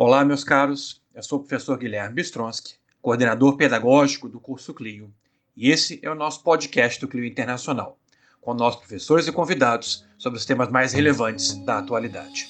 Olá, meus caros. Eu sou o professor Guilherme Bistronsky, coordenador pedagógico do curso Clio, e esse é o nosso podcast do Clio Internacional, com nossos professores e convidados sobre os temas mais relevantes da atualidade.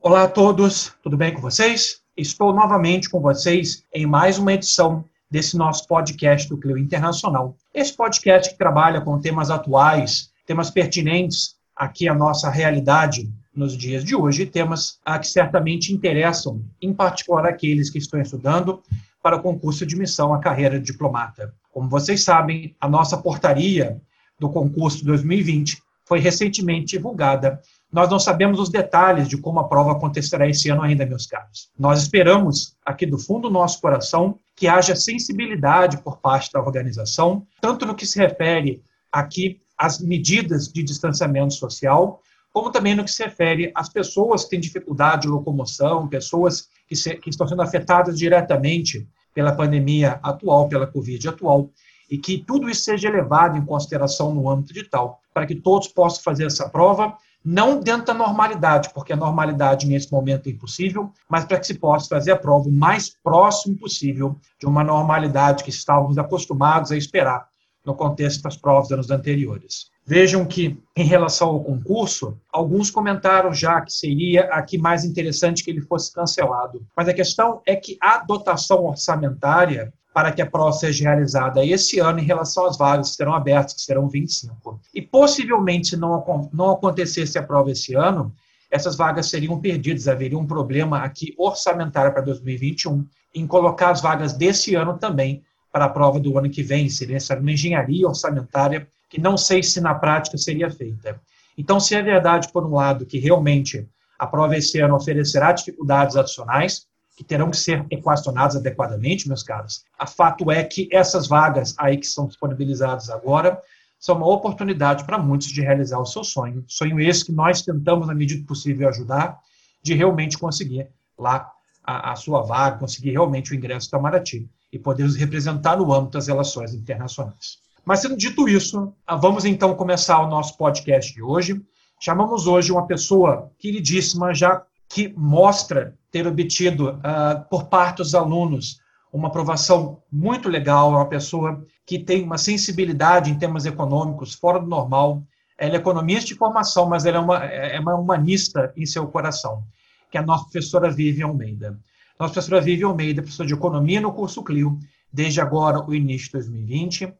Olá a todos, tudo bem com vocês? Estou novamente com vocês em mais uma edição desse nosso podcast do Clio Internacional. Esse podcast que trabalha com temas atuais, temas pertinentes aqui à nossa realidade nos dias de hoje, temas a que certamente interessam, em particular aqueles que estão estudando para o concurso de admissão à carreira de diplomata. Como vocês sabem, a nossa portaria do concurso 2020 foi recentemente divulgada nós não sabemos os detalhes de como a prova acontecerá esse ano ainda, meus caros. Nós esperamos, aqui do fundo do nosso coração, que haja sensibilidade por parte da organização, tanto no que se refere aqui às medidas de distanciamento social, como também no que se refere às pessoas que têm dificuldade de locomoção, pessoas que, se, que estão sendo afetadas diretamente pela pandemia atual, pela Covid atual, e que tudo isso seja levado em consideração no âmbito de tal, para que todos possam fazer essa prova não dentro da normalidade, porque a normalidade nesse momento é impossível, mas para que se possa fazer a prova o mais próximo possível de uma normalidade que estávamos acostumados a esperar no contexto das provas dos anos anteriores. Vejam que, em relação ao concurso, alguns comentaram já que seria aqui mais interessante que ele fosse cancelado. Mas a questão é que a dotação orçamentária para que a prova seja realizada esse ano em relação às vagas que serão abertas, que serão 25. E possivelmente, se não, não acontecesse a prova esse ano, essas vagas seriam perdidas, haveria um problema aqui orçamentário para 2021 em colocar as vagas desse ano também para a prova do ano que vem, seria uma engenharia orçamentária que não sei se na prática seria feita. Então, se é verdade, por um lado, que realmente a prova esse ano oferecerá dificuldades adicionais, que terão que ser equacionadas adequadamente, meus caros. A fato é que essas vagas aí que são disponibilizadas agora são uma oportunidade para muitos de realizar o seu sonho. Sonho esse que nós tentamos, na medida possível, ajudar, de realmente conseguir lá a, a sua vaga, conseguir realmente o ingresso do Itamaraty e poder os representar no âmbito das relações internacionais. Mas, sendo dito isso, ah, vamos então começar o nosso podcast de hoje. Chamamos hoje uma pessoa queridíssima, já que mostra ter obtido, uh, por parte dos alunos, uma aprovação muito legal, é uma pessoa que tem uma sensibilidade em temas econômicos fora do normal. Ela é economista de formação, mas ela é uma, é uma humanista em seu coração, que é a nossa professora Vivian Almeida. Nossa professora Vivian Almeida, professora de Economia no curso Clio, desde agora o início de 2020.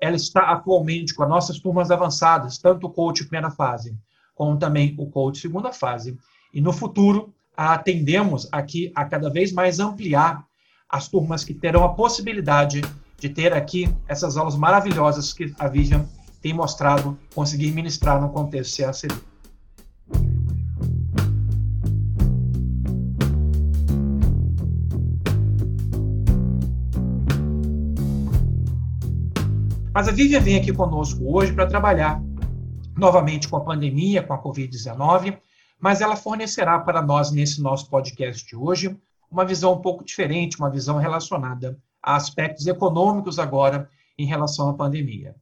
Ela está atualmente com as nossas turmas avançadas, tanto o coach primeira fase, como também o coach segunda fase. E no futuro, atendemos aqui a cada vez mais ampliar as turmas que terão a possibilidade de ter aqui essas aulas maravilhosas que a Vivian tem mostrado conseguir ministrar no contexto CACD. Mas a Vivian vem aqui conosco hoje para trabalhar novamente com a pandemia, com a Covid-19, mas ela fornecerá para nós, nesse nosso podcast de hoje, uma visão um pouco diferente, uma visão relacionada a aspectos econômicos agora em relação à pandemia.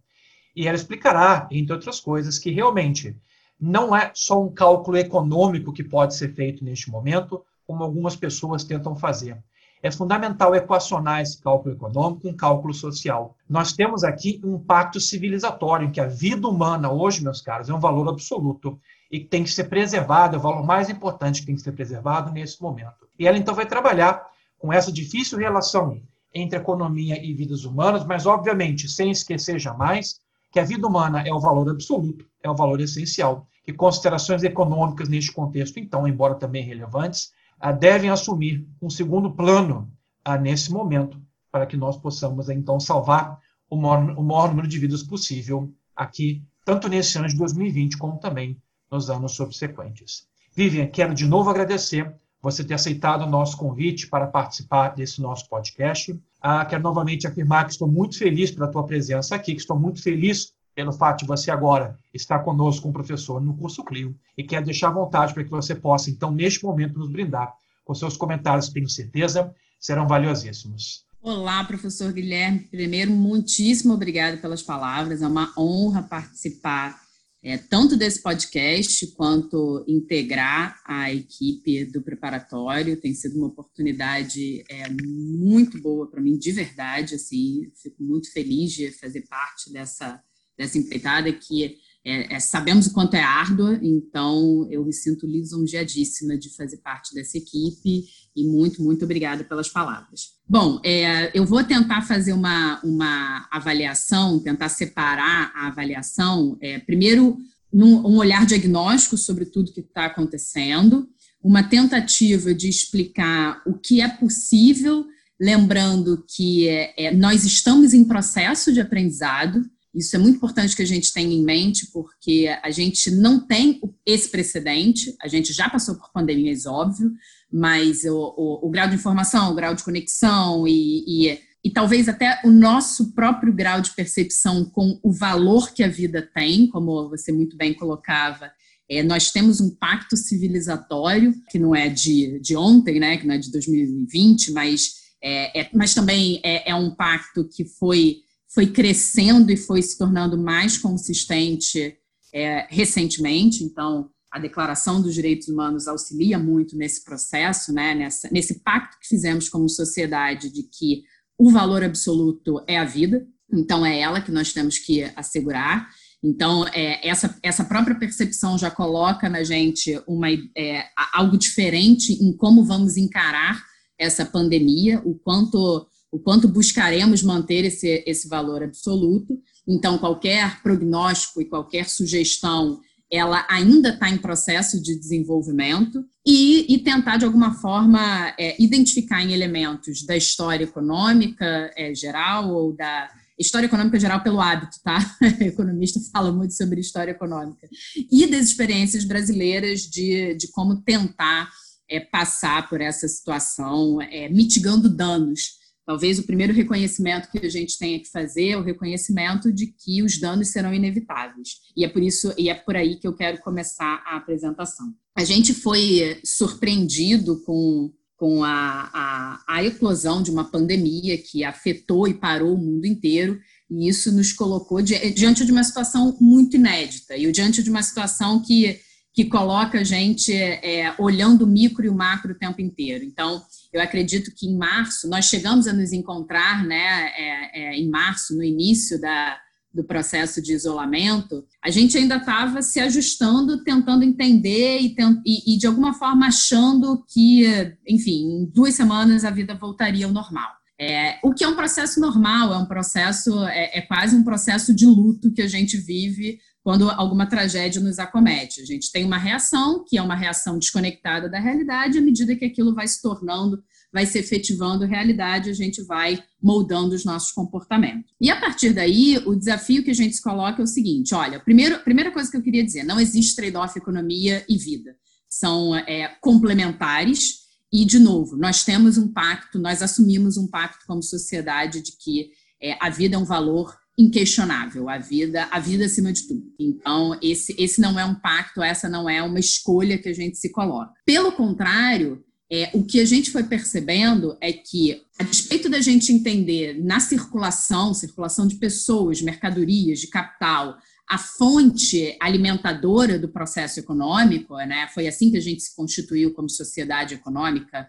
E ela explicará, entre outras coisas, que realmente não é só um cálculo econômico que pode ser feito neste momento, como algumas pessoas tentam fazer. É fundamental equacionar esse cálculo econômico com um cálculo social. Nós temos aqui um pacto civilizatório, em que a vida humana hoje, meus caros, é um valor absoluto e que tem que ser preservado, é o valor mais importante que tem que ser preservado nesse momento. E ela então vai trabalhar com essa difícil relação entre economia e vidas humanas, mas obviamente sem esquecer jamais que a vida humana é o valor absoluto, é o valor essencial, que considerações econômicas neste contexto, então, embora também relevantes, ah, devem assumir um segundo plano ah, nesse momento, para que nós possamos então salvar o maior, o maior número de vidas possível aqui, tanto nesse ano de 2020 como também nos anos subsequentes. Vivian, quero de novo agradecer você ter aceitado o nosso convite para participar desse nosso podcast. Ah, quero novamente afirmar que estou muito feliz pela tua presença aqui, que estou muito feliz pelo fato de você agora estar conosco como professor no curso Clio e quero deixar à vontade para que você possa, então, neste momento, nos brindar com seus comentários, tenho certeza, serão valiosíssimos. Olá, professor Guilherme. Primeiro, muitíssimo obrigado pelas palavras. É uma honra participar é, tanto desse podcast quanto integrar a equipe do preparatório. Tem sido uma oportunidade é, muito boa para mim, de verdade. Assim, fico muito feliz de fazer parte dessa, dessa empreitada que é, é, sabemos o quanto é árdua, então eu me sinto lisonjeadíssima de fazer parte dessa equipe e muito, muito obrigada pelas palavras. Bom, é, eu vou tentar fazer uma, uma avaliação, tentar separar a avaliação, é, primeiro, num, um olhar diagnóstico sobre tudo que está acontecendo, uma tentativa de explicar o que é possível, lembrando que é, é, nós estamos em processo de aprendizado, isso é muito importante que a gente tenha em mente, porque a gente não tem esse precedente, a gente já passou por pandemias, óbvio, mas o, o, o grau de informação, o grau de conexão e, e, e, talvez até o nosso próprio grau de percepção com o valor que a vida tem, como você muito bem colocava, é, nós temos um pacto civilizatório, que não é de, de ontem, né, que não é de 2020, mas, é, é mas também é, é um pacto que foi foi crescendo e foi se tornando mais consistente é, recentemente. Então, a Declaração dos Direitos Humanos auxilia muito nesse processo, né, nessa, nesse pacto que fizemos como sociedade de que o valor absoluto é a vida, então é ela que nós temos que assegurar. Então, é, essa, essa própria percepção já coloca na gente uma, é, algo diferente em como vamos encarar essa pandemia, o quanto o quanto buscaremos manter esse, esse valor absoluto. Então, qualquer prognóstico e qualquer sugestão, ela ainda está em processo de desenvolvimento e, e tentar, de alguma forma, é, identificar em elementos da história econômica é, geral ou da história econômica geral pelo hábito, tá? O economista fala muito sobre história econômica. E das experiências brasileiras de, de como tentar é, passar por essa situação, é, mitigando danos Talvez o primeiro reconhecimento que a gente tenha que fazer é o reconhecimento de que os danos serão inevitáveis. E é por isso e é por aí que eu quero começar a apresentação. A gente foi surpreendido com com a, a, a eclosão de uma pandemia que afetou e parou o mundo inteiro, e isso nos colocou diante de uma situação muito inédita, e diante de uma situação que que coloca a gente é, olhando o micro e o macro o tempo inteiro. Então, eu acredito que em março, nós chegamos a nos encontrar, né, é, é, em março, no início da, do processo de isolamento, a gente ainda estava se ajustando, tentando entender e, e, e, de alguma forma, achando que, enfim, em duas semanas a vida voltaria ao normal. É, o que é um processo normal, é um processo, é, é quase um processo de luto que a gente vive quando alguma tragédia nos acomete. A gente tem uma reação, que é uma reação desconectada da realidade, à medida que aquilo vai se tornando, vai se efetivando realidade, a gente vai moldando os nossos comportamentos. E a partir daí, o desafio que a gente se coloca é o seguinte: olha, primeiro, primeira coisa que eu queria dizer, não existe trade-off economia e vida. São é, complementares. E, de novo, nós temos um pacto, nós assumimos um pacto como sociedade de que é, a vida é um valor inquestionável, a vida, a vida acima de tudo. Então, esse, esse não é um pacto, essa não é uma escolha que a gente se coloca. Pelo contrário, é, o que a gente foi percebendo é que, a despeito da gente entender na circulação, circulação de pessoas, mercadorias, de capital, a fonte alimentadora do processo econômico, né, foi assim que a gente se constituiu como sociedade econômica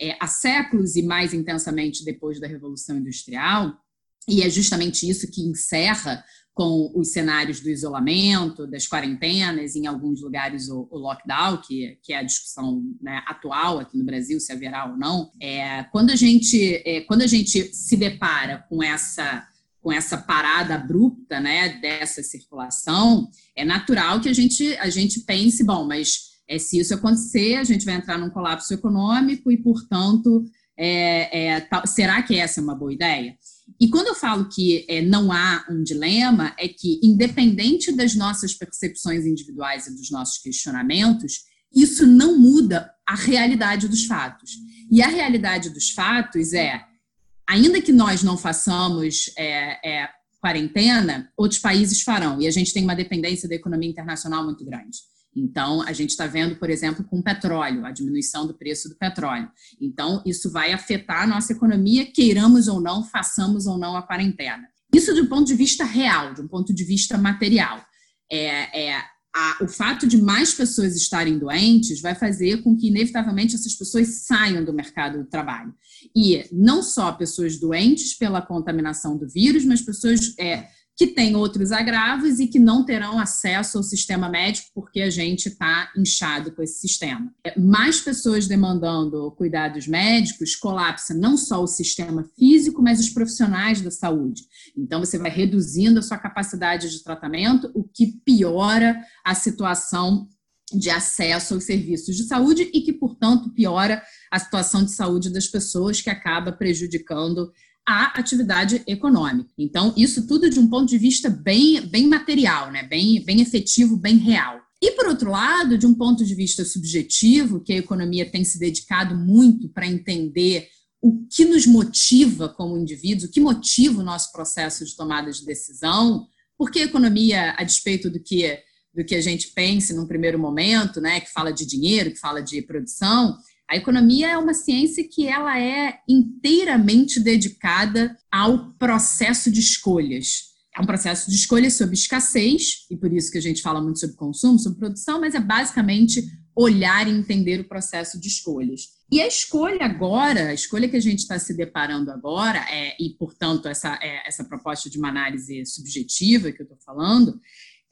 é, há séculos e mais intensamente depois da Revolução Industrial, e é justamente isso que encerra com os cenários do isolamento, das quarentenas, em alguns lugares o, o lockdown, que, que, é a discussão né, atual aqui no Brasil, se haverá ou não. É, quando, a gente, é, quando a gente se depara com essa, com essa parada abrupta né, dessa circulação, é natural que a gente, a gente pense, bom, mas é, se isso acontecer, a gente vai entrar num colapso econômico e, portanto, é, é, será que essa é uma boa ideia? E quando eu falo que é, não há um dilema, é que, independente das nossas percepções individuais e dos nossos questionamentos, isso não muda a realidade dos fatos. E a realidade dos fatos é, ainda que nós não façamos é, é, quarentena, outros países farão. E a gente tem uma dependência da economia internacional muito grande. Então, a gente está vendo, por exemplo, com o petróleo, a diminuição do preço do petróleo. Então, isso vai afetar a nossa economia, queiramos ou não, façamos ou não a quarentena. Isso de um ponto de vista real, de um ponto de vista material. É, é a, o fato de mais pessoas estarem doentes vai fazer com que, inevitavelmente, essas pessoas saiam do mercado do trabalho. E não só pessoas doentes pela contaminação do vírus, mas pessoas é, que têm outros agravos e que não terão acesso ao sistema médico porque a gente está inchado com esse sistema. É, mais pessoas demandando cuidados médicos colapsa não só o sistema físico, mas os profissionais da saúde. Então, você vai reduzindo a sua capacidade de tratamento, o que piora a situação de acesso aos serviços de saúde e que, portanto, piora a situação de saúde das pessoas, que acaba prejudicando a atividade econômica. Então, isso tudo de um ponto de vista bem, bem material, né? bem, bem efetivo, bem real. E, por outro lado, de um ponto de vista subjetivo, que a economia tem se dedicado muito para entender o que nos motiva como indivíduos, o que motiva o nosso processo de tomada de decisão, porque a economia, a despeito do que, do que a gente pense num primeiro momento, né, que fala de dinheiro, que fala de produção, a economia é uma ciência que ela é inteiramente dedicada ao processo de escolhas. É um processo de escolhas sobre escassez, e por isso que a gente fala muito sobre consumo, sobre produção, mas é basicamente olhar e entender o processo de escolhas. E a escolha agora, a escolha que a gente está se deparando agora, é, e portanto essa, é, essa proposta de uma análise subjetiva que eu estou falando,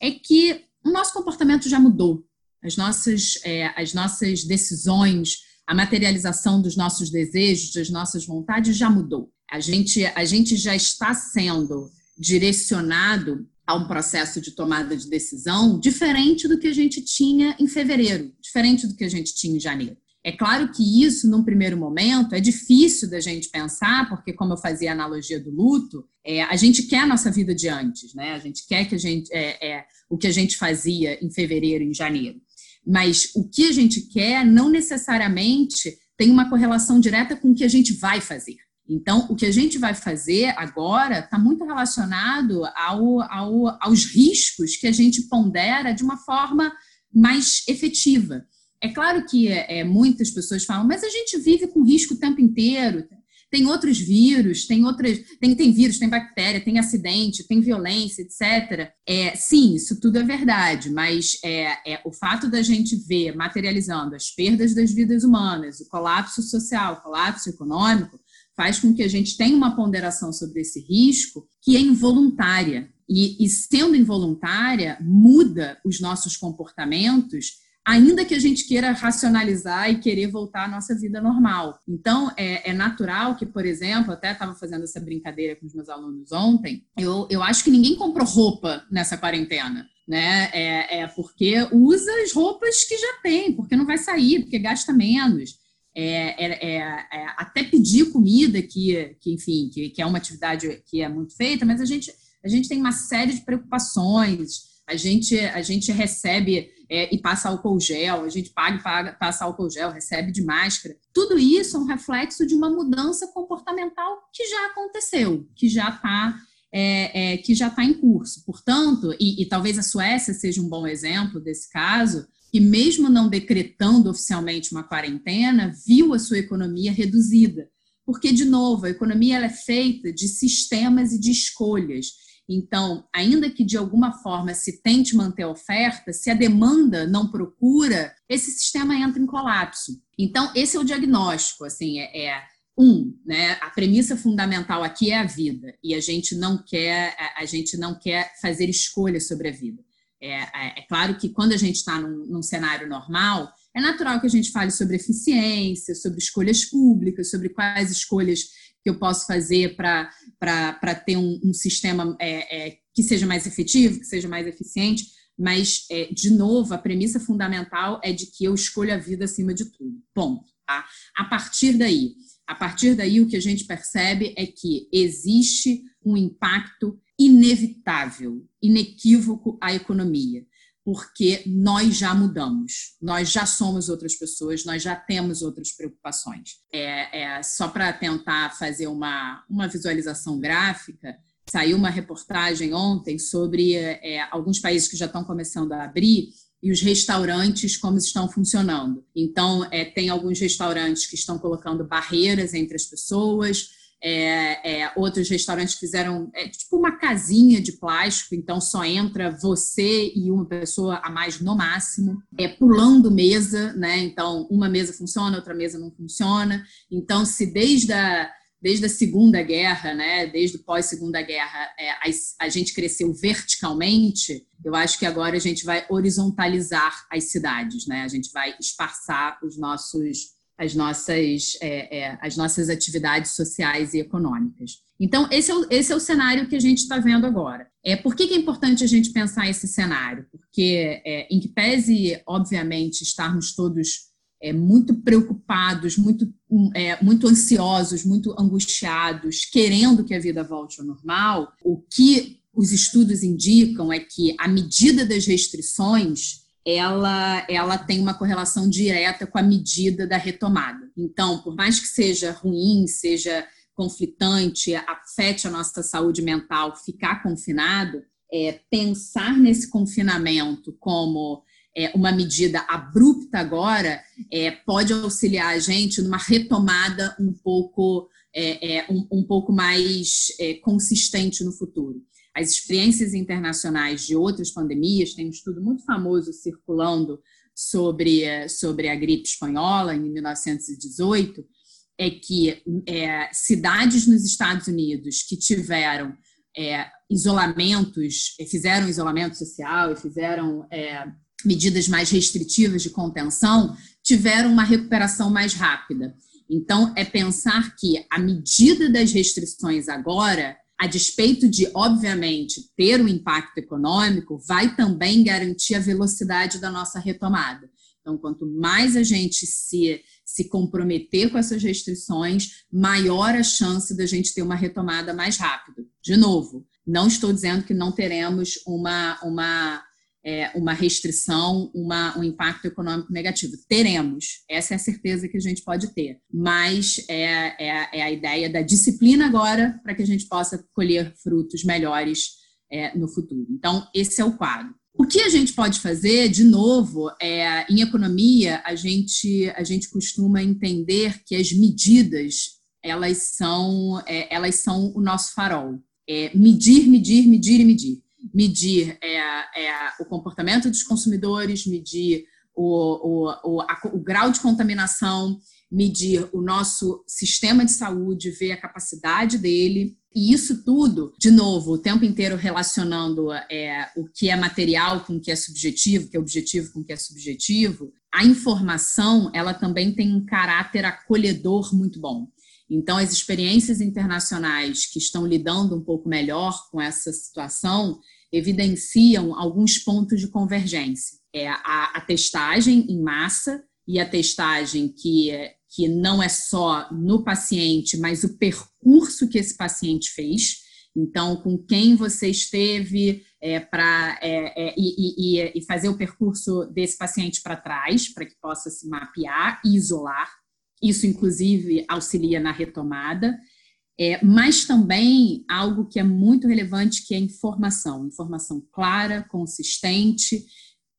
é que o nosso comportamento já mudou. As nossas, é, as nossas decisões, a materialização dos nossos desejos, das nossas vontades já mudou. A gente, a gente já está sendo direcionado a um processo de tomada de decisão diferente do que a gente tinha em fevereiro, diferente do que a gente tinha em janeiro. É claro que isso, num primeiro momento, é difícil da gente pensar, porque, como eu fazia a analogia do luto, é, a gente quer a nossa vida de antes, né? A gente quer que a gente é, é, o que a gente fazia em fevereiro, em janeiro. Mas o que a gente quer não necessariamente tem uma correlação direta com o que a gente vai fazer. Então, o que a gente vai fazer agora está muito relacionado ao, ao, aos riscos que a gente pondera de uma forma mais efetiva. É claro que é, muitas pessoas falam, mas a gente vive com risco o tempo inteiro tem outros vírus, tem outras, tem, tem vírus, tem bactéria, tem acidente, tem violência, etc. É, sim, isso tudo é verdade, mas é, é o fato da gente ver materializando as perdas das vidas humanas, o colapso social, o colapso econômico, faz com que a gente tenha uma ponderação sobre esse risco que é involuntária. E, e sendo involuntária, muda os nossos comportamentos ainda que a gente queira racionalizar e querer voltar à nossa vida normal. Então, é, é natural que, por exemplo, até estava fazendo essa brincadeira com os meus alunos ontem, eu, eu acho que ninguém comprou roupa nessa quarentena. Né? É, é porque usa as roupas que já tem, porque não vai sair, porque gasta menos. É, é, é, é, até pedir comida, que, que enfim, que, que, é uma atividade que é muito feita, mas a gente, a gente tem uma série de preocupações, a gente, a gente recebe é, e passa álcool gel, a gente paga e paga, passa álcool gel, recebe de máscara. Tudo isso é um reflexo de uma mudança comportamental que já aconteceu, que já está é, é, que já está em curso. Portanto, e, e talvez a Suécia seja um bom exemplo desse caso, que mesmo não decretando oficialmente uma quarentena, viu a sua economia reduzida. Porque, de novo, a economia é feita de sistemas e de escolhas. Então, ainda que de alguma forma se tente manter a oferta, se a demanda não procura, esse sistema entra em colapso. Então, esse é o diagnóstico, assim, é, é um, né? A premissa fundamental aqui é a vida e a gente não quer a gente não quer fazer escolhas sobre a vida. É, é, é claro que quando a gente está num, num cenário normal, é natural que a gente fale sobre eficiência, sobre escolhas públicas, sobre quais escolhas que eu posso fazer para ter um, um sistema é, é, que seja mais efetivo, que seja mais eficiente, mas, é, de novo, a premissa fundamental é de que eu escolho a vida acima de tudo. Ponto. Tá? A partir daí, a partir daí, o que a gente percebe é que existe um impacto inevitável, inequívoco à economia porque nós já mudamos, nós já somos outras pessoas, nós já temos outras preocupações. É, é só para tentar fazer uma, uma visualização gráfica, saiu uma reportagem ontem sobre é, alguns países que já estão começando a abrir e os restaurantes como estão funcionando. Então, é, tem alguns restaurantes que estão colocando barreiras entre as pessoas, é, é, outros restaurantes fizeram é, tipo uma casinha de plástico, então só entra você e uma pessoa a mais no máximo, é pulando mesa, né? Então uma mesa funciona, outra mesa não funciona. Então se desde a desde a Segunda Guerra, né, desde o pós Segunda Guerra, é, a, a, gente cresceu verticalmente. Eu acho que agora a gente vai horizontalizar as cidades, né? A gente vai esparçar os nossos as nossas, é, é, as nossas atividades sociais e econômicas. Então, esse é o, esse é o cenário que a gente está vendo agora. É, por que, que, é importante a gente pensar esse cenário? Porque, é, em que pese, obviamente, estarmos todos é, muito preocupados, muito, é, muito ansiosos, muito angustiados, querendo que a vida volte ao normal, o que os estudos indicam é que, à medida das restrições, ela, ela tem uma correlação direta com a medida da retomada. Então, por mais que seja ruim, seja conflitante, afete a nossa saúde mental, ficar confinado, é, pensar nesse confinamento como é, uma medida abrupta agora é, pode auxiliar a gente numa retomada um pouco, é, é um, um, pouco mais é, consistente no futuro as experiências internacionais de outras pandemias, tem um estudo muito famoso circulando sobre, sobre a gripe espanhola em 1918, é que é, cidades nos Estados Unidos que tiveram é, isolamentos, fizeram isolamento social e fizeram é, medidas mais restritivas de contenção, tiveram uma recuperação mais rápida. Então, é pensar que a medida das restrições agora a despeito de, obviamente, ter um impacto econômico, vai também garantir a velocidade da nossa retomada. Então, quanto mais a gente se, se comprometer com essas restrições, maior a chance da gente ter uma retomada mais rápida. De novo, não estou dizendo que não teremos uma, uma é, uma restrição, uma, um impacto econômico negativo. Teremos, essa é a certeza que a gente pode ter. Mas é, é, é a ideia da disciplina agora para que a gente possa colher frutos melhores é, no futuro. Então, esse é o quadro. O que a gente pode fazer, de novo, é, em economia, a gente, a gente costuma entender que as medidas elas são, é, elas são o nosso farol. É medir, medir, medir e medir medir é, é, o comportamento dos consumidores, medir o, o, o, a, o, grau de contaminação, medir o nosso sistema de saúde, ver a capacidade dele. E isso tudo, de novo, o tempo inteiro relacionando é, o que é material com o que é subjetivo, o que é objetivo com o que é subjetivo, a informação ela também tem um caráter acolhedor muito bom. Então, as experiências internacionais que estão lidando um pouco melhor com essa situação evidenciam alguns pontos de convergência. É a, a testagem em massa e a testagem que, que não é só no paciente, mas o percurso que esse paciente fez. Então, com quem você esteve é, para é, é, e, e, e, fazer o percurso desse paciente para trás, para que possa se mapear e isolar. Isso, inclusive, auxilia na retomada. É, mas também algo que é muito relevante, que é informação. Informação clara, consistente,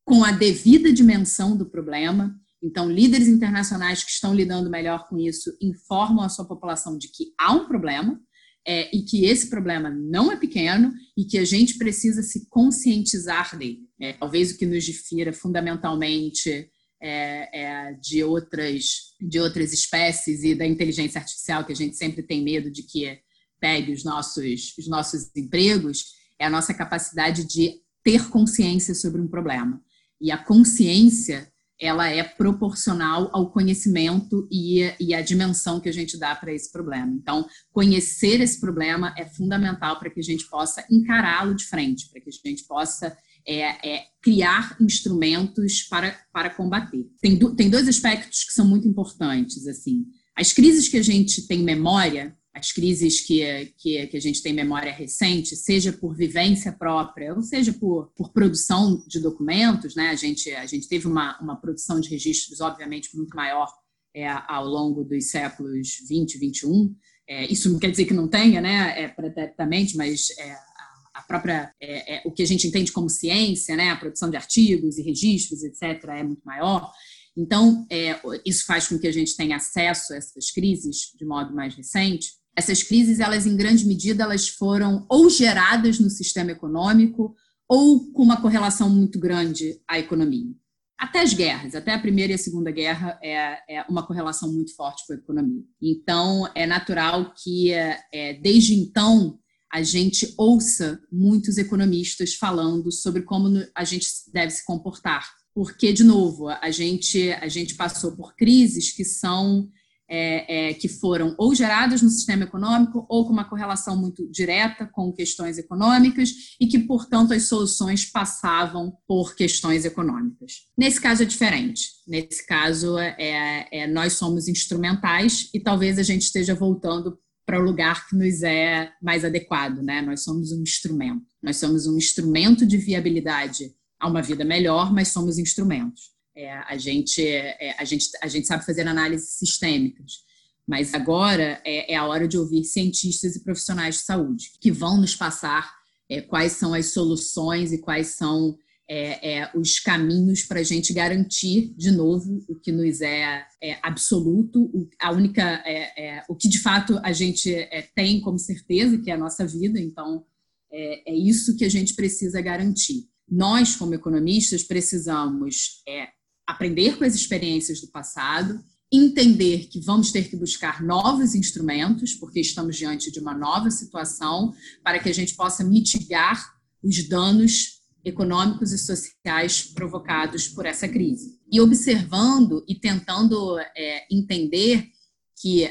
com a devida dimensão do problema. Então, líderes internacionais que estão lidando melhor com isso informam a sua população de que há um problema é, e que esse problema não é pequeno e que a gente precisa se conscientizar dele. É, talvez o que nos difira fundamentalmente é, é, de, outras, de outras espécies e da inteligência artificial, que a gente sempre tem medo de que pegue os nossos, os nossos empregos, é a nossa capacidade de ter consciência sobre um problema. E a consciência ela é proporcional ao conhecimento e, a dimensão que a gente dá para esse problema. Então, conhecer esse problema é fundamental para que a gente possa encará-lo de frente, para que a gente possa é, é criar instrumentos para, para combater. Tem, do, tem dois aspectos que são muito importantes. assim. As crises que a gente tem memória, as crises que, que, que, a gente tem memória recente, seja por vivência própria, ou seja por, por produção de documentos, né? a, gente, a gente teve uma, uma produção de registros, obviamente, muito maior é, ao longo dos séculos 20 e 21. É, isso não quer dizer que não tenha, né, é, preternamente, mas é, própria é, é, o que a gente entende como ciência, né, a produção de artigos e registros, etc., é muito maior. Então, é, isso faz com que a gente tenha acesso a essas crises de modo mais recente. Essas crises, elas em grande medida, elas foram ou geradas no sistema econômico ou com uma correlação muito grande à economia. Até as guerras, até a Primeira e a Segunda Guerra, é, é uma correlação muito forte com a economia. Então, é natural que, é, desde então, a gente ouça muitos economistas falando sobre como a gente deve se comportar. Porque, de novo, a gente, a gente passou por crises que são é, é, que foram ou geradas no sistema econômico ou com uma correlação muito direta com questões econômicas e que, portanto, as soluções passavam por questões econômicas. Nesse caso é diferente. Nesse caso, é, é nós somos instrumentais e talvez a gente esteja voltando para o lugar que nos é mais adequado, né? Nós somos um instrumento. Nós somos um instrumento de viabilidade a uma vida melhor, mas somos instrumentos. É, a, gente, é, a, gente, a gente sabe fazer análises sistêmicas, mas agora é, é, a hora de ouvir cientistas e profissionais de saúde que vão nos passar é, quais são as soluções e quais são é, é, os caminhos para a gente garantir, de novo, o que nos é, absoluto, o, a única, o que de fato a gente tem como certeza, que é a nossa vida. Então, é, isso que a gente precisa garantir. Nós, como economistas, precisamos aprender com as experiências do passado, entender que vamos ter que buscar novos instrumentos, porque estamos diante de uma nova situação, para que a gente possa mitigar os danos econômicos e sociais provocados por essa crise. E observando e tentando é, entender que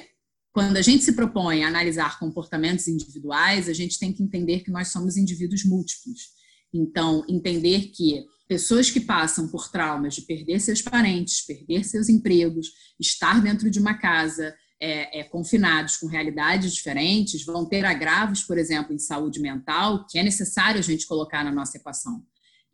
quando a gente se propõe a analisar comportamentos individuais, a gente tem que entender que nós somos indivíduos múltiplos. Então, entender que pessoas que passam por traumas de perder seus parentes, perder seus empregos, estar dentro de uma casa é, é, confinados com realidades diferentes, vão ter agravos, por exemplo, em saúde mental, que é necessário a gente colocar na nossa equação.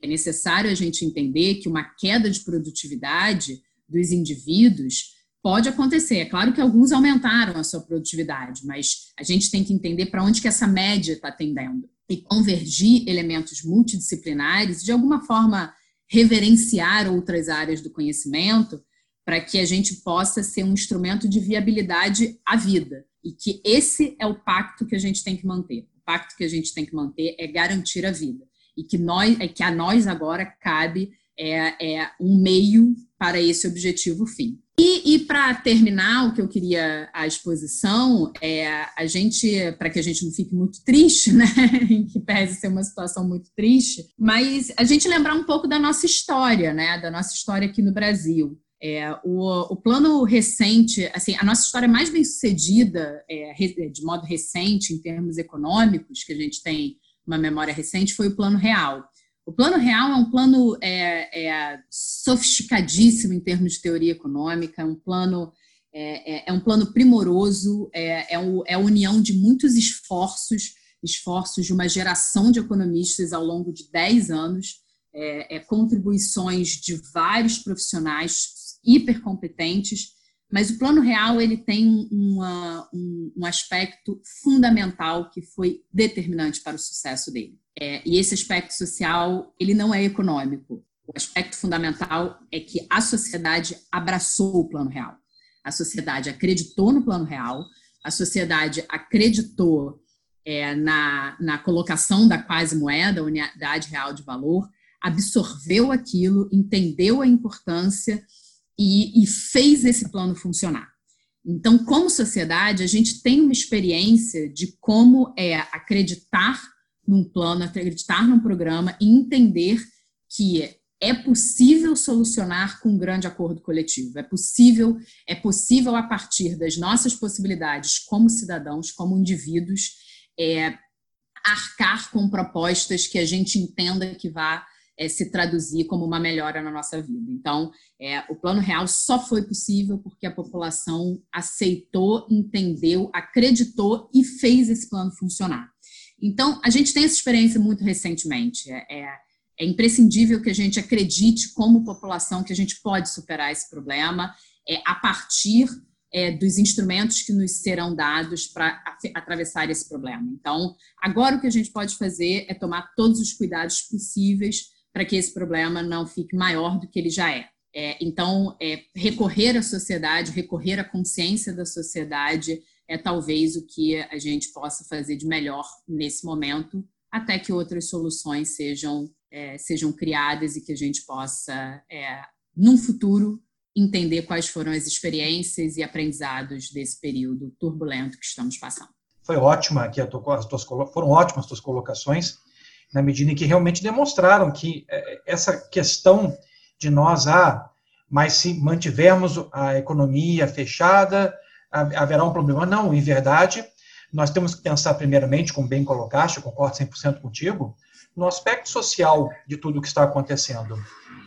É necessário a gente entender que uma queda de produtividade dos indivíduos pode acontecer. É claro que alguns aumentaram a sua produtividade, mas a gente tem que entender para onde que essa média está tendendo e convergir elementos multidisciplinares, de alguma forma reverenciar outras áreas do conhecimento, para que a gente possa ser um instrumento de viabilidade à vida. E que esse é o pacto que a gente tem que manter. O pacto que a gente tem que manter é garantir a vida. E que, nós, é que a nós agora cabe é, é um meio para esse objetivo fim. E, e para terminar, o que eu queria a exposição é a gente, para que a gente não fique muito triste, né, em que pese ser uma situação muito triste, mas a gente lembrar um pouco da nossa história, né, da nossa história aqui no Brasil. É, o, o, plano recente, assim, a nossa história mais bem sucedida, é, de modo recente, em termos econômicos, que a gente tem uma memória recente, foi o plano real. O plano real é um plano é, é, sofisticadíssimo em termos de teoria econômica, é um plano é, é, é um plano primoroso, é, é, o, é, a união de muitos esforços, esforços de uma geração de economistas ao longo de 10 anos, é, contribuições de vários profissionais hipercompetentes, mas o plano real ele tem uma, um, um aspecto fundamental que foi determinante para o sucesso dele. É, e esse aspecto social, ele não é econômico. O aspecto fundamental é que a sociedade abraçou o plano real. A sociedade acreditou no plano real, a sociedade acreditou é, na, na colocação da quase moeda, unidade real de valor, absorveu aquilo, entendeu a importância e, e fez esse plano funcionar. Então, como sociedade, a gente tem uma experiência de como é acreditar num plano, acreditar num programa e entender que é possível solucionar com um grande acordo coletivo. É possível, é possível a partir das nossas possibilidades como cidadãos, como indivíduos, é, arcar com propostas que a gente entenda que vá é, se traduzir como uma melhora na nossa vida. Então, é, o plano real só foi possível porque a população aceitou, entendeu, acreditou e fez esse plano funcionar. Então, a gente tem essa experiência muito recentemente. É, é, é, imprescindível que a gente acredite, como população, que a gente pode superar esse problema é, a partir é, dos instrumentos que nos serão dados para atravessar esse problema. Então, agora o que a gente pode fazer é tomar todos os cuidados possíveis para que esse problema não fique maior do que ele já é. é então, é, recorrer à sociedade, recorrer à consciência da sociedade é talvez o que a gente possa fazer de melhor nesse momento, até que outras soluções sejam, é, sejam criadas e que a gente possa, é, num futuro, entender quais foram as experiências e aprendizados desse período turbulento que estamos passando. Foi ótima aqui, as tuas, foram ótimas as tuas colocações, na medida em que realmente demonstraram que é, essa questão de nós, ah, mas se mantivermos a economia fechada, haverá um problema. Não, em verdade, nós temos que pensar primeiramente, como bem colocaste, eu concordo 100% contigo, no aspecto social de tudo o que está acontecendo.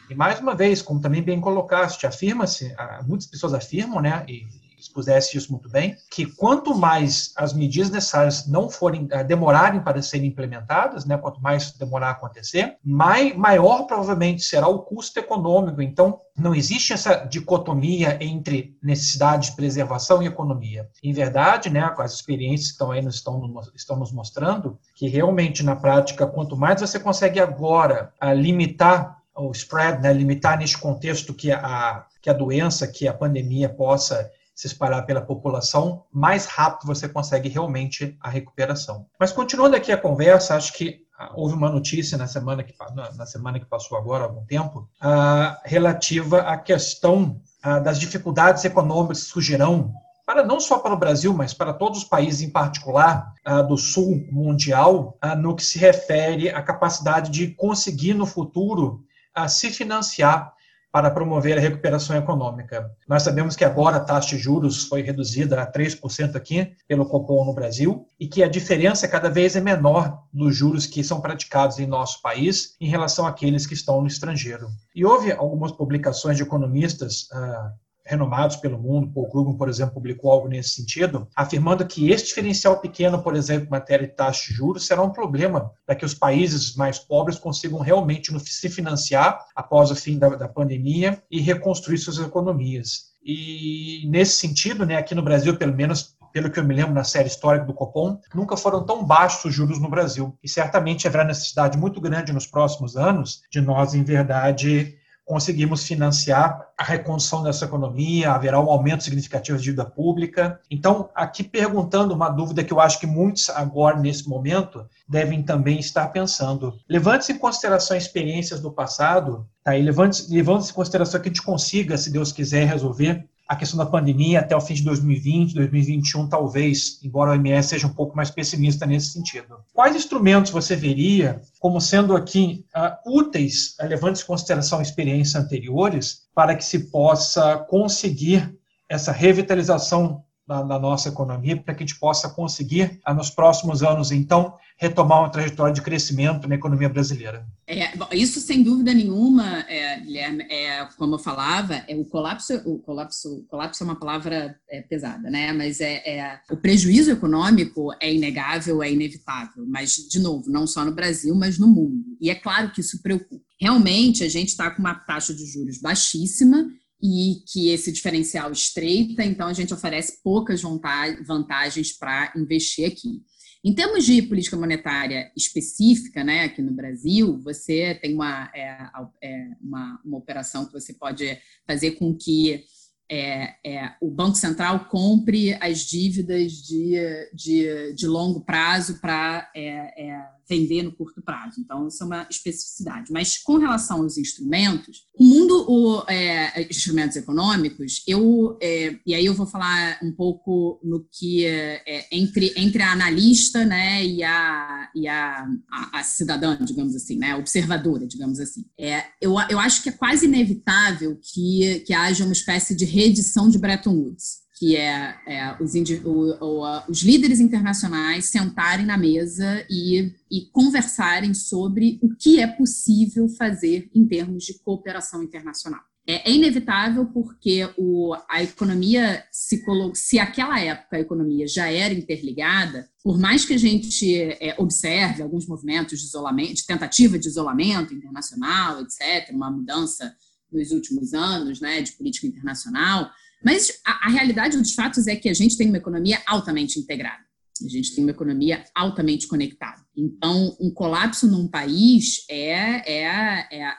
E mais uma vez, como também bem colocaste, afirma-se, muitas pessoas afirmam, né, e expusesse isso muito bem, que quanto mais as medidas necessárias não forem uh, demorarem para serem implementadas, né, quanto mais demorar a acontecer, mai, maior provavelmente será o custo econômico. Então, não existe essa dicotomia entre necessidade de preservação e economia. Em verdade, né, as experiências que estão aí nos, estão, estão nos mostrando, que realmente na prática, quanto mais você consegue agora uh, limitar o spread, né, limitar neste contexto que a, que a doença, que a pandemia possa se espalhar pela população, mais rápido você consegue realmente a recuperação. Mas continuando aqui a conversa, acho que ah, houve uma notícia na semana que, na semana que passou agora, há algum tempo, uh, relativa à questão uh, das dificuldades econômicas que surgirão para não só para o Brasil, mas para todos os países, em particular do sul mundial, no que se refere à capacidade de conseguir no futuro se financiar para promover a recuperação econômica. Nós sabemos que agora a taxa de juros foi reduzida a 3% aqui pelo Copom no Brasil e que a diferença cada vez é menor dos juros que são praticados em nosso país em relação àqueles que estão no estrangeiro. E houve algumas publicações de economistas uh, renomados pelo mundo, Paul Krugman, por exemplo, publicou algo nesse sentido, afirmando que esse diferencial pequeno, por exemplo, em matéria de taxa de juros, será um problema para que os países mais pobres consigam realmente se financiar após o fim da, da pandemia e reconstruir suas economias. E nesse sentido, né, aqui no Brasil, pelo menos pelo que eu me lembro na série histórica do Copom, nunca foram tão baixos os juros no Brasil. E certamente haverá necessidade muito grande nos próximos anos de nós, em verdade, conseguimos financiar a reconstrução dessa economia, haverá um aumento significativo de dívida pública. Então, aqui perguntando uma dúvida que eu acho que muitos agora, nesse momento, devem também estar pensando. Levante-se em consideração experiências do passado, tá? levante-se levante em consideração que a gente consiga, se Deus quiser, resolver a questão da pandemia até o fim de 2020, 2021, talvez, embora o OMS seja um pouco mais pessimista nesse sentido. Quais instrumentos você veria como sendo aqui uh, úteis, uh, levando em consideração experiências anteriores, para que se possa conseguir essa revitalização da, da, nossa economia, para que a gente possa conseguir, uh, nos próximos anos, então, retomar uma trajetória de crescimento na economia brasileira. É, isso, sem dúvida nenhuma, é, Guilherme, é, como eu falava, é, o colapso, o colapso, colapso é uma palavra é, pesada, né? Mas é, é, o prejuízo econômico é inegável, é inevitável. Mas, de novo, não só no Brasil, mas no mundo. E é claro que isso preocupa. Realmente, a gente está com uma taxa de juros baixíssima e que esse diferencial estreita, então a gente oferece poucas vantagens para investir aqui. Em termos de política monetária específica, né, aqui no Brasil, você tem uma, é, é, uma, uma operação que você pode fazer com que é, é, o Banco Central compre as dívidas de, de, de longo prazo para é, é vender no curto prazo. Então, isso é uma especificidade. Mas com relação aos instrumentos, o mundo, o, é, instrumentos econômicos, eu, é, e aí eu vou falar um pouco no que é, entre, entre a analista né, e, a, e a, a, a, cidadã, digamos assim, né, observadora, digamos assim. É, eu, eu acho que é quase inevitável que, que haja uma espécie de reedição de Bretton Woods que é, é os, o, o, os, líderes internacionais sentarem na mesa e, e, conversarem sobre o que é possível fazer em termos de cooperação internacional. É, é inevitável porque o, a economia se colocou, se aquela época a economia já era interligada, por mais que a gente é, observe alguns movimentos de isolamento, de tentativa de isolamento internacional, etc., uma mudança nos últimos anos, né, de política internacional, Mas a, a realidade dos fatos é que a gente tem uma economia altamente integrada. A gente tem uma economia altamente conectada. Então, um colapso num país é, é, é,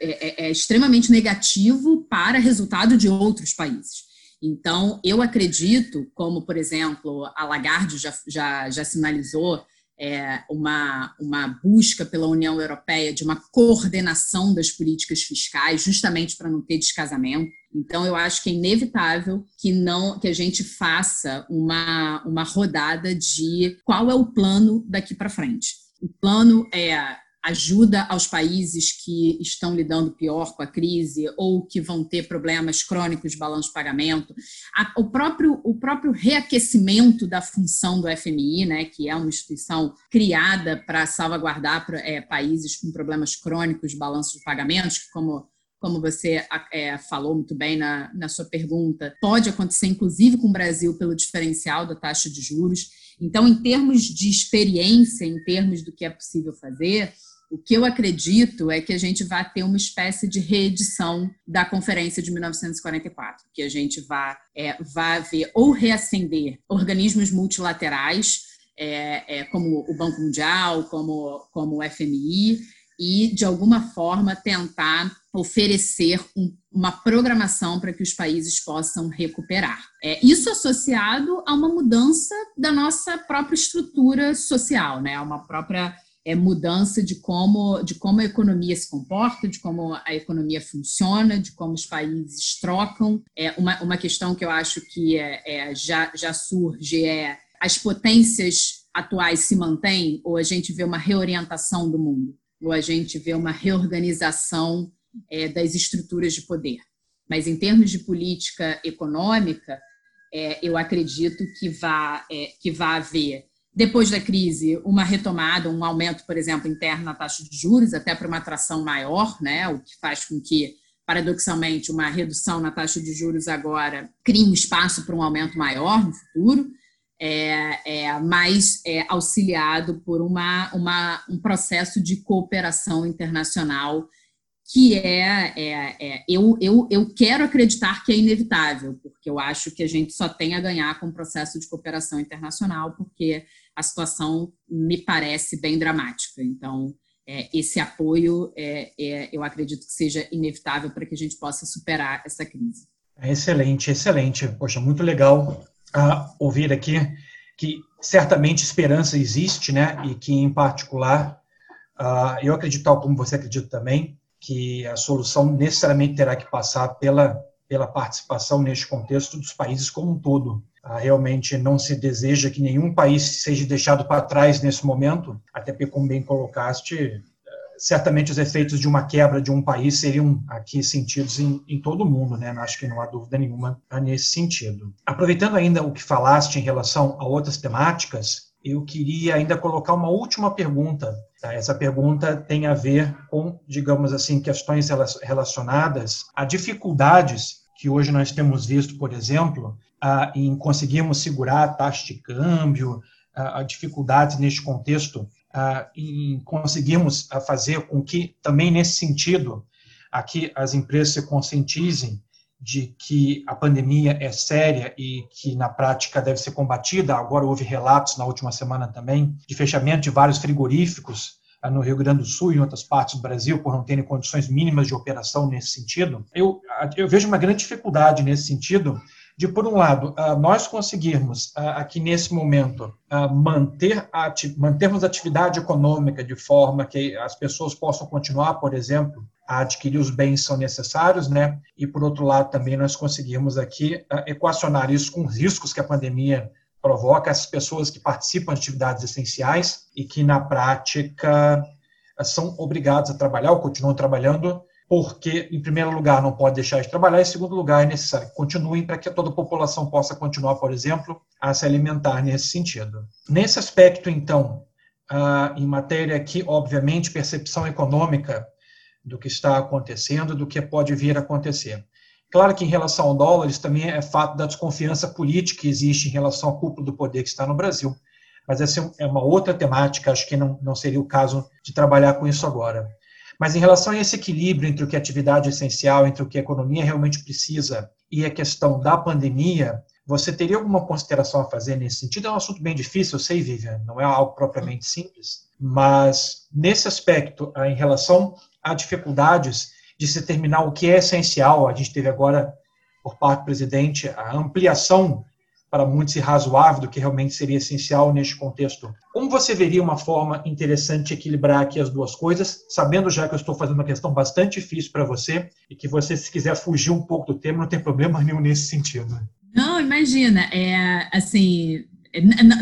é, é extremamente negativo para resultado de outros países. Então, eu acredito, como, por exemplo, a Lagarde já, já, já sinalizou, é, uma, uma busca pela União Europeia de uma coordenação das políticas fiscais, justamente para não ter descasamento. Então, eu acho que é inevitável que não que a gente faça uma, uma rodada de qual é o plano daqui para frente. O plano é ajuda aos países que estão lidando pior com a crise ou que vão ter problemas crônicos de balanço de pagamento. o, próprio, o próprio reaquecimento da função do FMI, né, que é uma instituição criada para salvaguardar é, países com problemas crônicos de balanço de pagamentos, que como como você é, falou muito bem na, na sua pergunta, pode acontecer inclusive com o Brasil pelo diferencial da taxa de juros. Então, em termos de experiência, em termos do que é possível fazer, o que eu acredito é que a gente vai ter uma espécie de reedição da Conferência de 1944, que a gente vai, é, vai ver ou reacender organismos multilaterais, é, é, como o Banco Mundial, como, como o FMI, e, de alguma forma, tentar oferecer um, uma programação para que os países possam recuperar. É, isso associado a uma mudança da nossa própria estrutura social, né? uma própria é, mudança de como, de como a economia se comporta, de como a economia funciona, de como os países trocam. É uma, uma questão que eu acho que é, é, já, já surge é as potências atuais se mantêm ou a gente vê uma reorientação do mundo, ou a gente vê uma reorganização é, das estruturas de poder. Mas em termos de política econômica, é, eu acredito que vai, é, que vai haver depois da crise, uma retomada, um aumento, por exemplo, interno na taxa de juros, até para uma atração maior, né? o que faz com que, paradoxalmente, uma redução na taxa de juros agora crie um espaço para um aumento maior no futuro, é, é, mas é auxiliado por uma, uma, um processo de cooperação internacional que é, é, é, eu, eu, eu quero acreditar que é inevitável, porque eu acho que a gente só tem a ganhar com o processo de cooperação internacional, porque a situação me parece bem dramática. Então, é, esse apoio, é, é, eu acredito que seja inevitável para que a gente possa superar essa crise. Excelente, excelente. Poxa, muito legal uh, ouvir aqui que certamente esperança existe, né? E que, em particular, uh, eu acredito, tal como você acredita também, que a solução necessariamente terá que passar pela, pela participação neste contexto dos países como um todo. Ah, realmente não se deseja que nenhum país seja deixado para trás nesse momento, até porque, como bem colocaste, eh, certamente os efeitos de uma quebra de um país seriam aqui sentidos em, em todo o mundo, né? Acho que não há dúvida nenhuma nesse sentido. Aproveitando ainda o que falaste em relação a outras temáticas, eu queria ainda colocar uma última pergunta. Tá? Essa pergunta tem a ver com, digamos assim, questões relacionadas a dificuldades que hoje nós temos visto, por exemplo, em conseguirmos segurar a taxa de câmbio, a dificuldades neste contexto, em conseguirmos fazer com que, também nesse sentido, aqui as empresas se conscientizem de que a pandemia é séria e que na prática deve ser combatida. Agora houve relatos na última semana também de fechamento de vários frigoríficos ah, no Rio Grande do Sul e em outras partes do Brasil por não terem condições mínimas de operação nesse sentido. Eu, ah, eu vejo uma grande dificuldade nesse sentido de, por um lado, ah, nós conseguirmos aqui nesse momento manter a, mantermos a atividade econômica de forma que as pessoas possam continuar, por exemplo, a adquirir os bens são necessários, né? E por outro lado também nós conseguimos aqui equacionar isso com os riscos que a pandemia provoca as pessoas que participam de atividades essenciais e que na prática são obrigados a trabalhar ou continuam trabalhando porque, em primeiro lugar, não pode deixar de trabalhar, e, em segundo lugar, é necessário que continuem para que toda a população possa continuar, por exemplo, a se alimentar nesse sentido. Nesse aspecto, então, uh, em matéria aqui, obviamente, percepção econômica do que está acontecendo, do que pode vir a acontecer. Claro que em relação ao dólar, isso também é fato da desconfiança política que existe em relação à cúpula do poder que está no Brasil. Mas essa é uma outra temática, acho que não, não seria o caso de trabalhar com isso agora. Mas em relação a esse equilíbrio entre o que é atividade essencial, entre o que a economia realmente precisa e a questão da pandemia, você teria alguma consideração a fazer nesse sentido? É um assunto bem difícil, eu sei, Vivian, não é algo propriamente simples, mas nesse aspecto, em relação a dificuldades de se terminar o que é essencial, a gente teve agora, por parte do presidente, a ampliação para muitos irrazoável do que realmente seria essencial neste contexto. Como você veria uma forma interessante de equilibrar aqui as duas coisas, sabendo já que eu estou fazendo uma questão bastante difícil para você e que você, se quiser fugir um pouco do tema, não tem problema nenhum nesse sentido. Não, imagina, é assim,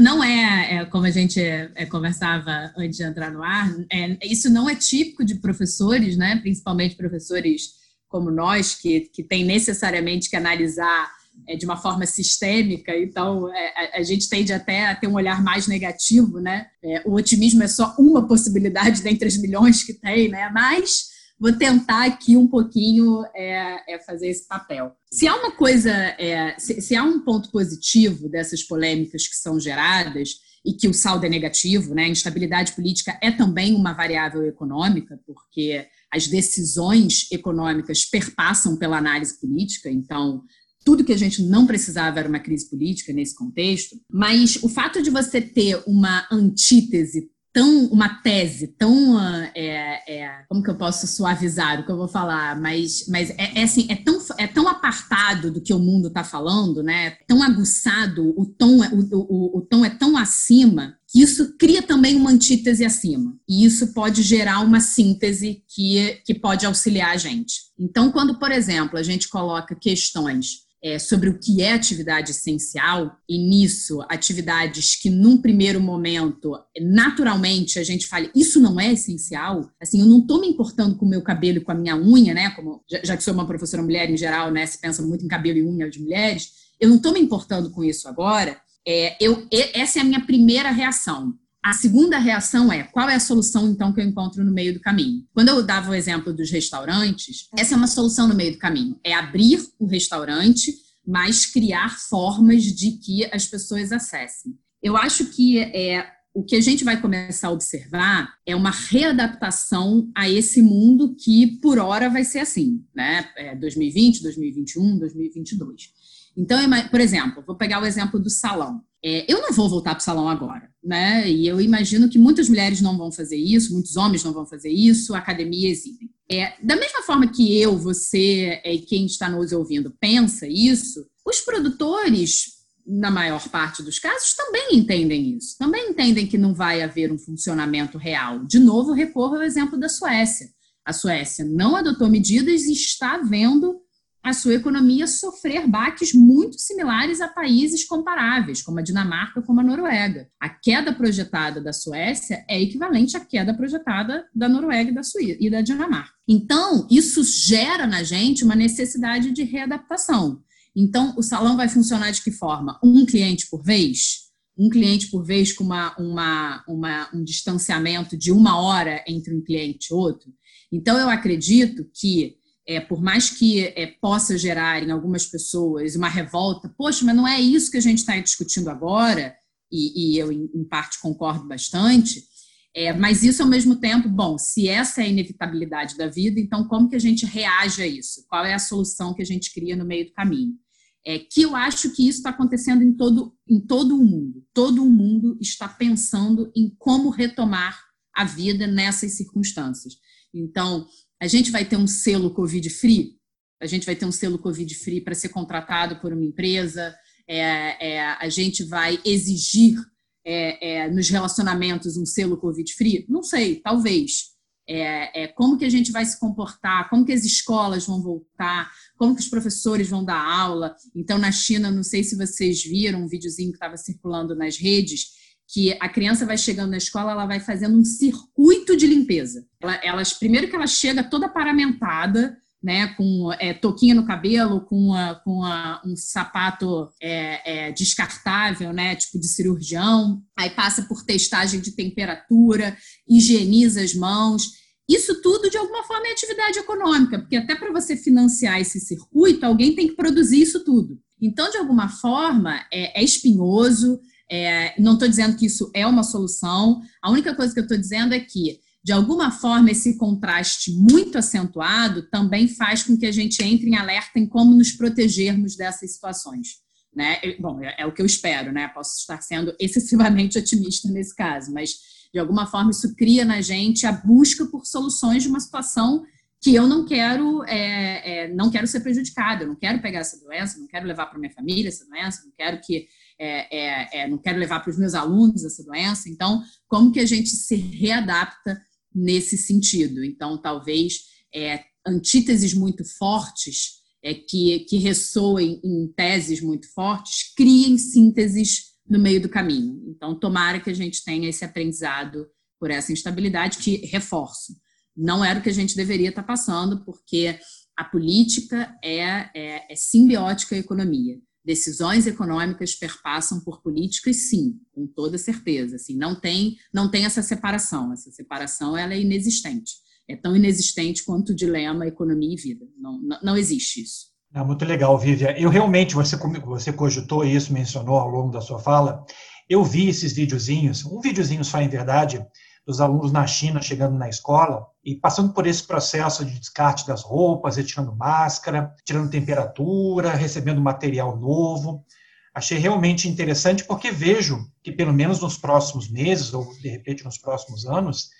não é, é, como a gente é, conversava antes de entrar no ar, é, isso não é típico de professores, né? principalmente professores como nós, que, que tem necessariamente que analisar de uma forma sistêmica, então é, a, a, gente tende até a ter um olhar mais negativo, né? É, o otimismo é só uma possibilidade dentre as milhões que tem, né? Mas vou tentar aqui um pouquinho é, é fazer esse papel. Se há uma coisa, é, se, se, há um ponto positivo dessas polêmicas que são geradas e que o saldo é negativo, né? A instabilidade política é também uma variável econômica, porque as decisões econômicas perpassam pela análise política, então tudo que a gente não precisava era uma crise política nesse contexto, mas o fato de você ter uma antítese tão uma tese tão é, é, como que eu posso suavizar o que eu vou falar? Mas mas é, é assim é tão é tão apartado do que o mundo está falando né? Tão aguçado o tom é, o, o, o tom é tão acima que isso cria também uma antítese acima. E isso pode gerar uma síntese que que pode auxiliar a gente. Então quando por exemplo a gente coloca questões é, sobre o que é atividade essencial, e nisso, atividades que num primeiro momento, naturalmente, a gente fala, isso não é essencial, assim, eu não estou me importando com o meu cabelo e com a minha unha, né, como, já que sou uma professora mulher em geral, né, se pensa muito em cabelo e unha de mulheres, eu não estou me importando com isso agora, é, eu, essa é a minha primeira reação. A segunda reação é qual é a solução então que eu encontro no meio do caminho? Quando eu dava o exemplo dos restaurantes, essa é uma solução no meio do caminho. É abrir o restaurante, mas criar formas de que as pessoas acessem. Eu acho que é o que a gente vai começar a observar é uma readaptação a esse mundo que por hora vai ser assim, né? É 2020, 2021, 2022. Então, por exemplo, vou pegar o exemplo do salão. É, eu não vou voltar para o salão agora, né? E eu imagino que muitas mulheres não vão fazer isso, muitos homens não vão fazer isso, a academia exibem. É, da mesma forma que eu, você é, e quem está nos ouvindo pensa isso, os produtores, na maior parte dos casos, também entendem isso. Também entendem que não vai haver um funcionamento real. De novo, recorro ao exemplo da Suécia. A Suécia não adotou medidas e está vendo a sua economia sofrer baques muito similares a países comparáveis, como a Dinamarca, como a Noruega. A queda projetada da Suécia é equivalente à queda projetada da Noruega e da Suíça e da Dinamarca. Então, isso gera na gente uma necessidade de readaptação. Então, o salão vai funcionar de que forma? Um cliente por vez? Um cliente por vez com uma, uma, uma, um distanciamento de uma hora entre um cliente e outro? Então, eu acredito que é, por mais que é, possa gerar em algumas pessoas uma revolta, poxa, mas não é isso que a gente está discutindo agora, e, e eu, em, em, parte, concordo bastante, é, mas isso, ao mesmo tempo, bom, se essa é a inevitabilidade da vida, então como que a gente reage a isso? Qual é a solução que a gente cria no meio do caminho? É, que eu acho que isso está acontecendo em todo, em todo o mundo. Todo o mundo está pensando em como retomar a vida nessas circunstâncias. Então, a gente vai ter um selo Covid-free? A gente vai ter um selo Covid-free para ser contratado por uma empresa? É, é, a gente vai exigir é, é nos relacionamentos um selo Covid-free? Não sei, talvez. É, é, como que a gente vai se comportar, como que as escolas vão voltar, como que os professores vão dar aula. Então, na China, não sei se vocês viram um videozinho que estava circulando nas redes, que a criança vai chegando na escola, ela vai fazendo um circuito de limpeza. Ela, elas, primeiro que ela chega toda paramentada, né, com é, toquinha no cabelo, com, a, com a, um sapato é, é, descartável, né, tipo de cirurgião, aí passa por testagem de temperatura, higieniza as mãos. Isso tudo, de alguma forma, é atividade econômica, porque até para você financiar esse circuito, alguém tem que produzir isso tudo. Então, de alguma forma, é, é espinhoso, é, não estou dizendo que isso é uma solução, a única coisa que eu estou dizendo é que, de alguma forma, esse contraste muito acentuado também faz com que a gente entre em alerta em como nos protegermos dessas situações. Né? Bom, é, é o que eu espero, né? Posso estar sendo excessivamente otimista nesse caso, mas de alguma forma isso cria na gente a busca por soluções de uma situação que eu não quero é, é, não quero ser prejudicada, eu não quero pegar essa doença, não quero levar para minha família essa doença, não quero que é, é, é não quero levar para os meus alunos essa doença. Então, como que a gente se readapta nesse sentido? Então, talvez é, antíteses muito fortes que, que ressoem em teses muito fortes criem sínteses no meio do caminho. Então, tomara que a gente tenha esse aprendizado por essa instabilidade que reforço não era o que a gente deveria estar passando, porque a política é, é, é simbiótica à economia. Decisões econômicas perpassam por políticas, sim, com toda certeza. Assim, não tem, não tem essa separação. Essa separação ela é inexistente. É tão inexistente quanto o dilema economia e vida. Não, não, não existe isso. É muito legal, Vivian. Eu realmente, você, você cogitou isso, mencionou ao longo da sua fala. Eu vi esses videozinhos, um videozinho só em verdade, dos alunos na China chegando na escola e passando por esse processo de descarte das roupas, retirando máscara, tirando temperatura, recebendo material novo. Achei realmente interessante porque vejo que, pelo menos nos próximos meses, ou de repente nos próximos anos,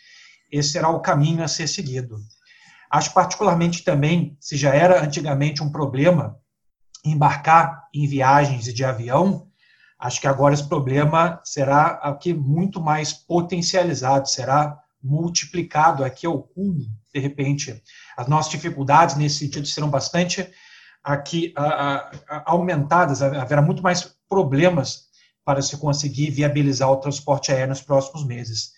esse será o caminho a ser seguido. Acho particularmente também, se já era antigamente um problema embarcar em viagens de avião, Acho que agora esse problema será aqui muito mais potencializado, será multiplicado aqui ao cubo, de repente. As nossas dificuldades nesse sentido serão bastante aqui a, a, aumentadas, haverá muito mais problemas para se conseguir viabilizar o transporte aéreo nos próximos meses.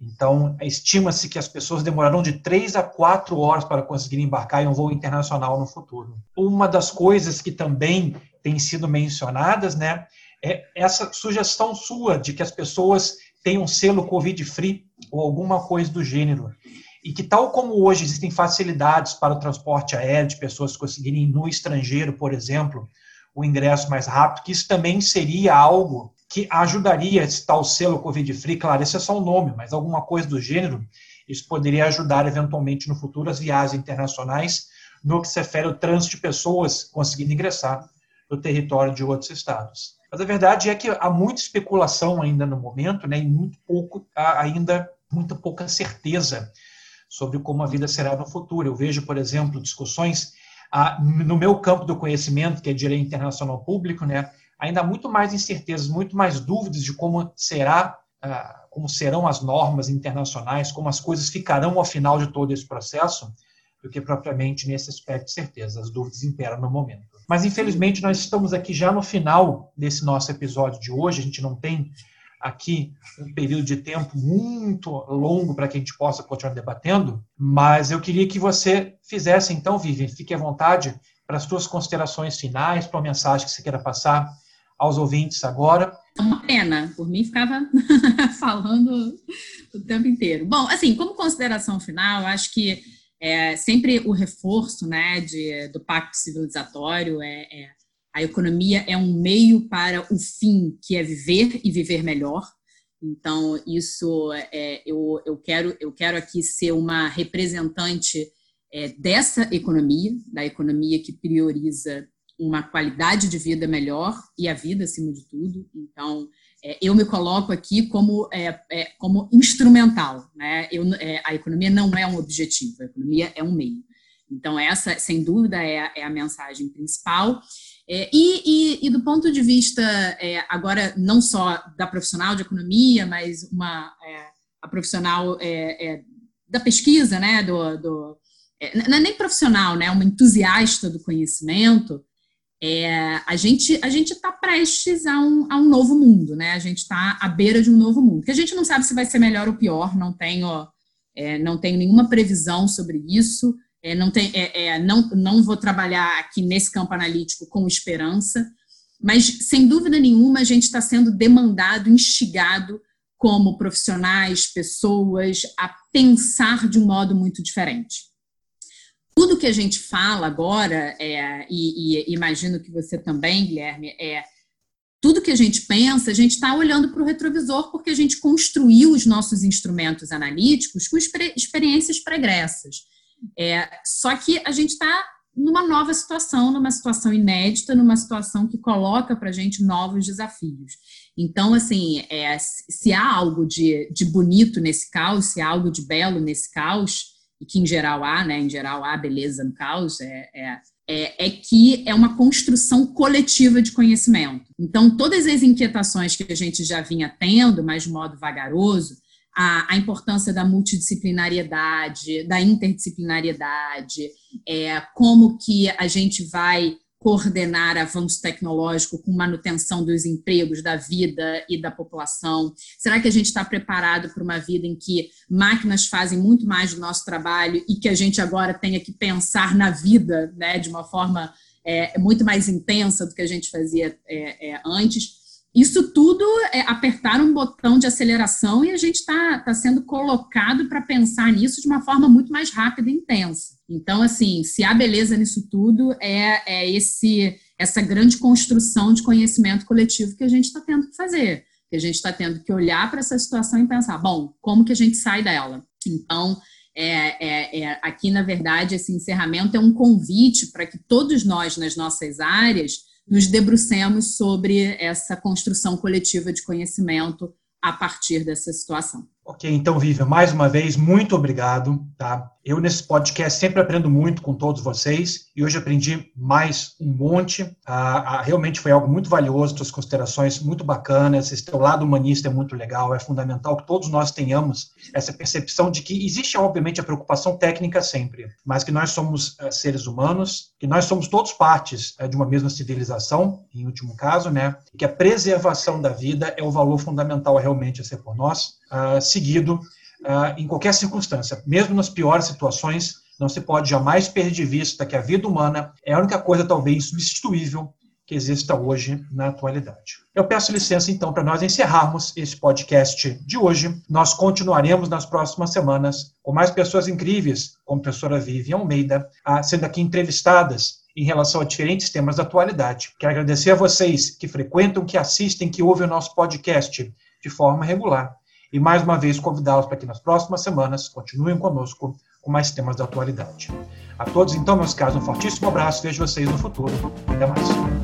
Então, estima-se que as pessoas demorarão de três a quatro horas para conseguir embarcar em um voo internacional no futuro. Uma das coisas que também tem sido mencionadas, né, essa sugestão sua de que as pessoas tenham selo Covid-free ou alguma coisa do gênero. E que, tal como hoje existem facilidades para o transporte aéreo de pessoas conseguirem no estrangeiro, por exemplo, o ingresso mais rápido, que isso também seria algo que ajudaria esse tal selo Covid-free. Claro, esse é só o um nome, mas alguma coisa do gênero, isso poderia ajudar eventualmente no futuro as viagens internacionais, no que se refere ao trânsito de pessoas conseguindo ingressar no território de outros estados. Mas a verdade é que há muita especulação ainda no momento, né, e muito pouco, ainda muito pouca certeza sobre como a vida será no futuro. Eu vejo, por exemplo, discussões ah, no meu campo do conhecimento, que é direito internacional público, né, ainda há muito mais incertezas, muito mais dúvidas de como será, ah, como serão as normas internacionais, como as coisas ficarão ao final de todo esse processo, do que propriamente nesse aspecto de certeza. As dúvidas imperam no momento. Mas, infelizmente, nós estamos aqui já no final desse nosso episódio de hoje. A gente não tem aqui um período de tempo muito longo para que a gente possa continuar debatendo, mas eu queria que você fizesse, então, Vivian, fique à vontade para as suas considerações finais, para a mensagem que você queira passar aos ouvintes agora. É uma pena, por mim ficava falando o tempo inteiro. Bom, assim, como consideração final, acho que é, sempre o reforço né, de, do pacto civilizatório é, é, a economia é um meio para o fim, que é viver e viver melhor. Então, isso é, eu, eu, quero, eu quero aqui ser uma representante é, dessa economia, da economia que prioriza uma qualidade de vida melhor e a vida acima de tudo. Então, é, eu me coloco aqui como, é, é, como instrumental. Né? Eu, é, a economia não é um objetivo, a economia é um meio. Então, essa, sem dúvida, é, é a mensagem principal. É, e, e, e, do ponto de vista, agora, não só da profissional de economia, mas uma, a profissional da pesquisa, né? do, do não é nem profissional, né? uma entusiasta do conhecimento, é, a gente a gente está prestes a um, a um novo mundo, né? A gente está à beira de um novo mundo, que a gente não sabe se vai ser melhor ou pior, não tenho, é, não tenho nenhuma previsão sobre isso, é, não, tem, é, é, não, não vou trabalhar aqui nesse campo analítico com esperança, mas sem dúvida nenhuma a gente está sendo demandado, instigado como profissionais, pessoas, a pensar de um modo muito diferente tudo que a gente fala agora, é, e, e, imagino que você também, Guilherme, é tudo que a gente pensa, a gente está olhando para o retrovisor porque a gente construiu os nossos instrumentos analíticos com experiências pregressas. É, só que a gente está numa nova situação, numa situação inédita, numa situação que coloca para a gente novos desafios. Então, assim, é, se há algo de, de bonito nesse caos, se há algo de belo nesse caos, e que em geral há, né? Em geral há beleza no caos, é, é é, é, que é uma construção coletiva de conhecimento. Então, todas as inquietações que a gente já vinha tendo, mas de modo vagaroso, a, a importância da multidisciplinariedade, da interdisciplinariedade, é, como que a gente vai coordenar avanço tecnológico com manutenção dos empregos, da vida e da população? Será que a gente está preparado para uma vida em que máquinas fazem muito mais do nosso trabalho e que a gente agora tenha que pensar na vida né, de uma forma é, muito mais intensa do que a gente fazia é, é, antes? Isso tudo é apertar um botão de aceleração e a gente está tá sendo colocado para pensar nisso de uma forma muito mais rápida e intensa. Então, assim, se há beleza nisso tudo, é, é esse essa grande construção de conhecimento coletivo que a gente está tendo que fazer. Que a gente está tendo que olhar para essa situação e pensar, bom, como que a gente sai dela? Então, é, é, é, aqui, na verdade, esse encerramento é um convite para que todos nós, nas nossas áreas, nos debrucemos sobre essa construção coletiva de conhecimento a partir dessa situação. Ok, então, Vivian, mais uma vez, muito obrigado. Tá? Eu, nesse podcast, sempre aprendo muito com todos vocês e hoje aprendi mais um monte. Ah, ah, realmente foi algo muito valioso, suas considerações muito bacanas. Esse teu lado humanista é muito legal. É fundamental que todos nós tenhamos essa percepção de que existe, obviamente, a preocupação técnica sempre, mas que nós somos uh, seres humanos, que nós somos todos partes uh, de uma mesma civilização, em último caso, né? E que a preservação da vida é o valor fundamental realmente a ser por nós uh, seguido uh, em qualquer circunstância. Mesmo nas piores situações, não se pode jamais perder de vista que a vida humana é a única coisa talvez substituível que exista hoje na atualidade. Eu peço licença, então, para nós encerrarmos esse podcast de hoje. Nós continuaremos nas próximas semanas com mais pessoas incríveis, como a professora Vivian Almeida, ah, sendo aqui entrevistadas em relação a diferentes temas da atualidade. Quero agradecer a vocês que frequentam, que assistem, que ouvem o nosso podcast de forma regular e mais uma vez convidá-los para que nas próximas semanas continuem conosco com mais temas da atualidade. A todos, então, meus caros, um fortíssimo abraço. Vejo vocês no futuro. Até mais.